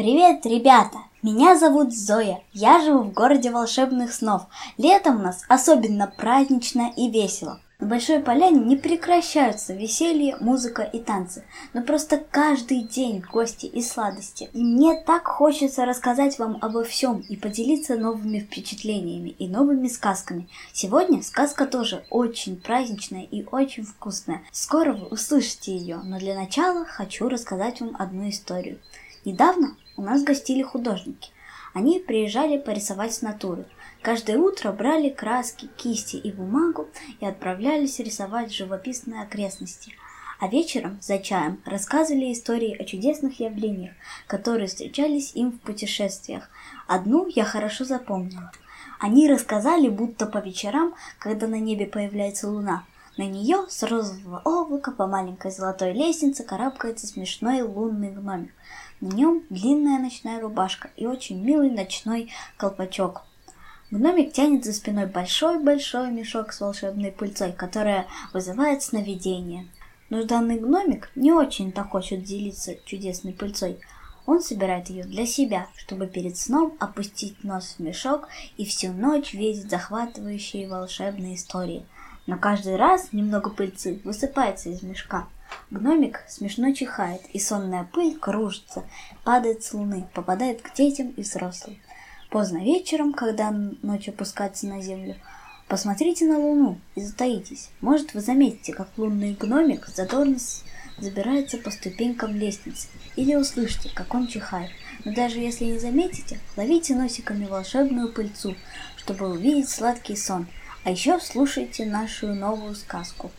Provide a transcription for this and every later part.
Привет, ребята! Меня зовут Зоя. Я живу в городе волшебных снов. Летом у нас особенно празднично и весело. На Большой Поляне не прекращаются веселье, музыка и танцы, но просто каждый день гости и сладости. И мне так хочется рассказать вам обо всем и поделиться новыми впечатлениями и новыми сказками. Сегодня сказка тоже очень праздничная и очень вкусная. Скоро вы услышите ее, но для начала хочу рассказать вам одну историю. Недавно у нас гостили художники. Они приезжали порисовать с натуры. Каждое утро брали краски, кисти и бумагу и отправлялись рисовать живописные окрестности. А вечером за чаем рассказывали истории о чудесных явлениях, которые встречались им в путешествиях. Одну я хорошо запомнила. Они рассказали, будто по вечерам, когда на небе появляется луна, на нее с розового облака по маленькой золотой лестнице карабкается смешной лунный гномик. На нем длинная ночная рубашка и очень милый ночной колпачок. Гномик тянет за спиной большой-большой мешок с волшебной пыльцой, которая вызывает сновидение. Но данный гномик не очень-то хочет делиться чудесной пыльцой. Он собирает ее для себя, чтобы перед сном опустить нос в мешок и всю ночь видеть захватывающие волшебные истории. Но каждый раз немного пыльцы высыпается из мешка – Гномик смешно чихает, и сонная пыль кружится, падает с луны, попадает к детям и взрослым. Поздно вечером, когда ночь опускается на землю, посмотрите на луну и затаитесь. Может, вы заметите, как лунный гномик задорно забирается по ступенькам лестницы, или услышите, как он чихает. Но даже если не заметите, ловите носиками волшебную пыльцу, чтобы увидеть сладкий сон. А еще слушайте нашу новую сказку.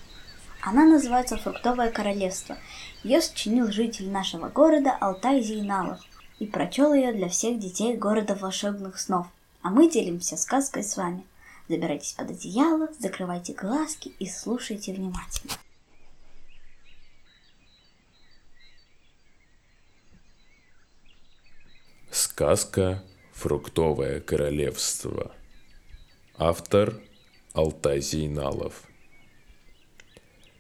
Она называется «Фруктовое королевство». Ее сочинил житель нашего города Алтай Зейналов и прочел ее для всех детей города волшебных снов. А мы делимся сказкой с вами. Забирайтесь под одеяло, закрывайте глазки и слушайте внимательно. Сказка «Фруктовое королевство». Автор Алтай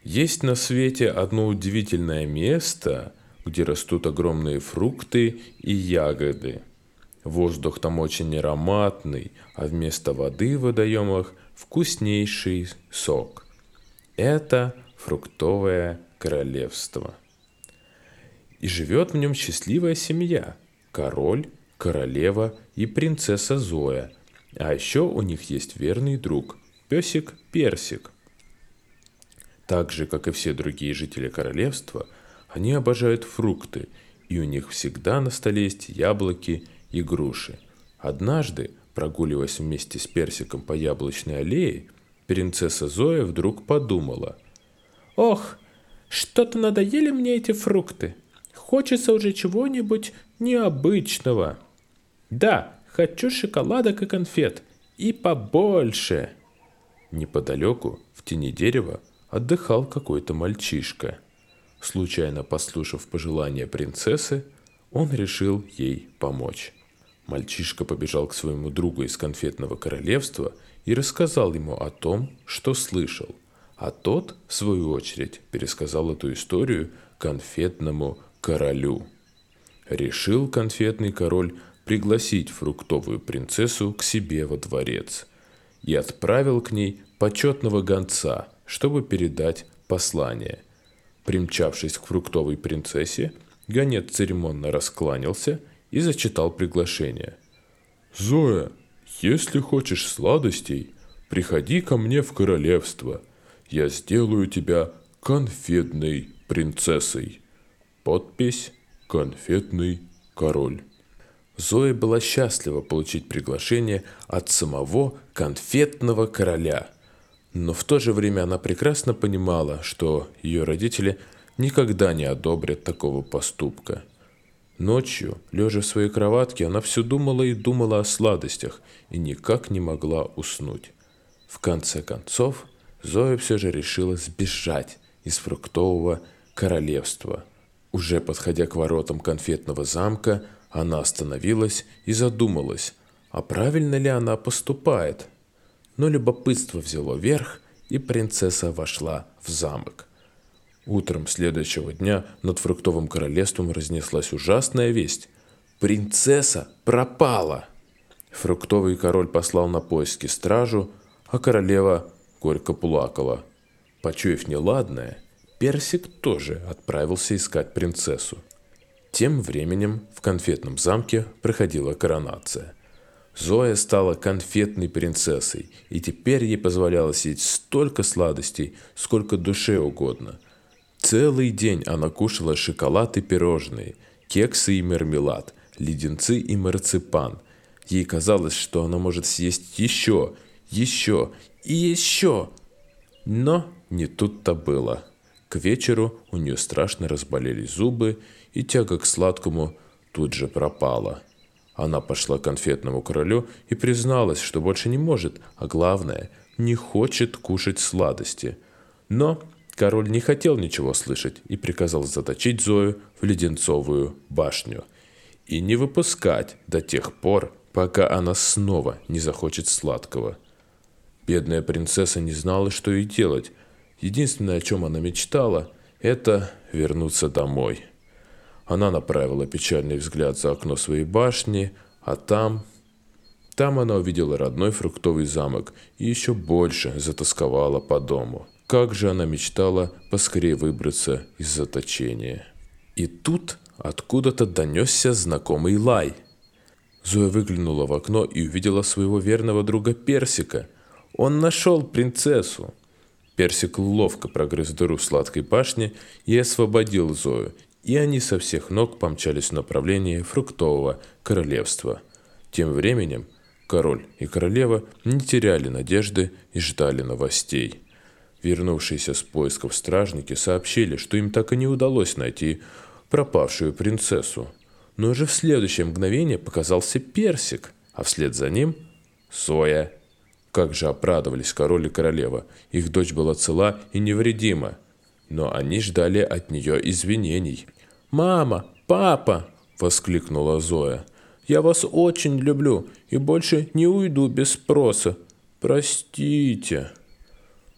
есть на свете одно удивительное место, где растут огромные фрукты и ягоды. Воздух там очень ароматный, а вместо воды в водоемах вкуснейший сок. Это фруктовое королевство. И живет в нем счастливая семья – король, королева и принцесса Зоя. А еще у них есть верный друг – песик Персик – так же, как и все другие жители королевства, они обожают фрукты, и у них всегда на столе есть яблоки и груши. Однажды, прогуливаясь вместе с Персиком по яблочной аллее, принцесса Зоя вдруг подумала. «Ох, что-то надоели мне эти фрукты. Хочется уже чего-нибудь необычного. Да, хочу шоколадок и конфет. И побольше!» Неподалеку, в тени дерева, отдыхал какой-то мальчишка. Случайно послушав пожелания принцессы, он решил ей помочь. Мальчишка побежал к своему другу из конфетного королевства и рассказал ему о том, что слышал, а тот, в свою очередь, пересказал эту историю конфетному королю. Решил конфетный король пригласить фруктовую принцессу к себе во дворец и отправил к ней почетного гонца – чтобы передать послание. Примчавшись к фруктовой принцессе, гонец церемонно раскланялся и зачитал приглашение. «Зоя, если хочешь сладостей, приходи ко мне в королевство. Я сделаю тебя конфетной принцессой». Подпись «Конфетный король». Зоя была счастлива получить приглашение от самого конфетного короля – но в то же время она прекрасно понимала, что ее родители никогда не одобрят такого поступка. Ночью, лежа в своей кроватке, она все думала и думала о сладостях и никак не могла уснуть. В конце концов, Зоя все же решила сбежать из фруктового королевства. Уже подходя к воротам конфетного замка, она остановилась и задумалась, а правильно ли она поступает – но любопытство взяло верх, и принцесса вошла в замок. Утром следующего дня над фруктовым королевством разнеслась ужасная весть. Принцесса пропала. Фруктовый король послал на поиски стражу, а королева горько плакала. Почуяв неладное, Персик тоже отправился искать принцессу. Тем временем в конфетном замке проходила коронация. Зоя стала конфетной принцессой, и теперь ей позволялось есть столько сладостей, сколько душе угодно. Целый день она кушала шоколад и пирожные, кексы и мармелад, леденцы и марципан. Ей казалось, что она может съесть еще, еще и еще. Но не тут-то было. К вечеру у нее страшно разболелись зубы, и тяга к сладкому тут же пропала. Она пошла к конфетному королю и призналась, что больше не может, а главное, не хочет кушать сладости. Но король не хотел ничего слышать и приказал заточить Зою в леденцовую башню и не выпускать до тех пор, пока она снова не захочет сладкого. Бедная принцесса не знала, что ей делать, Единственное, о чем она мечтала, это вернуться домой. Она направила печальный взгляд за окно своей башни, а там... Там она увидела родной фруктовый замок и еще больше затасковала по дому. Как же она мечтала поскорее выбраться из заточения. И тут откуда-то донесся знакомый лай. Зоя выглянула в окно и увидела своего верного друга Персика. Он нашел принцессу. Персик ловко прогрыз дыру в сладкой башне и освободил Зою, и они со всех ног помчались в направлении фруктового королевства. Тем временем король и королева не теряли надежды и ждали новостей. Вернувшиеся с поисков стражники сообщили, что им так и не удалось найти пропавшую принцессу. Но уже в следующее мгновение показался Персик, а вслед за ним – Соя как же обрадовались король и королева. Их дочь была цела и невредима. Но они ждали от нее извинений. «Мама! Папа!» – воскликнула Зоя. «Я вас очень люблю и больше не уйду без спроса. Простите!»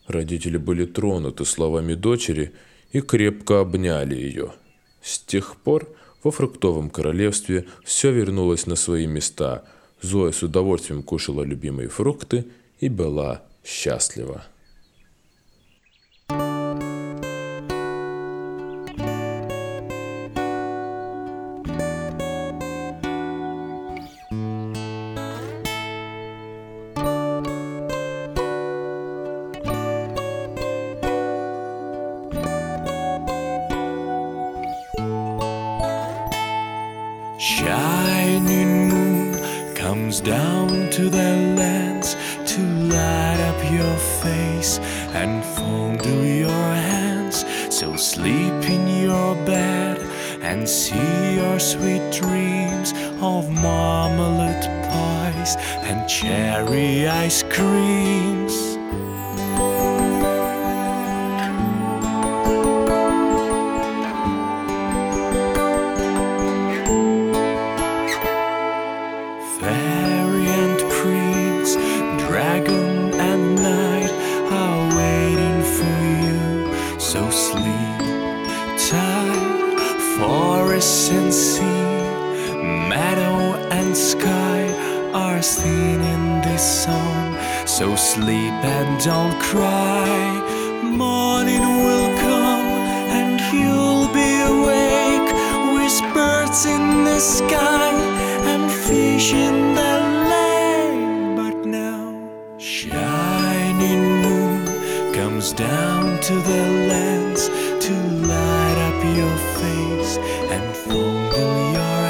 Родители были тронуты словами дочери и крепко обняли ее. С тех пор во фруктовом королевстве все вернулось на свои места. Зоя с удовольствием кушала любимые фрукты – и была счастлива. Shining moon comes down to the lands to light up your face and fondle your hands. So sleep in your bed and see your sweet dreams of marmalade pies and cherry ice creams. And sky are singing this song. So sleep and don't cry. Morning will come and you'll be awake with birds in the sky and fish in the lake. But now, shining moon comes down to the lands to light up your face and fondle your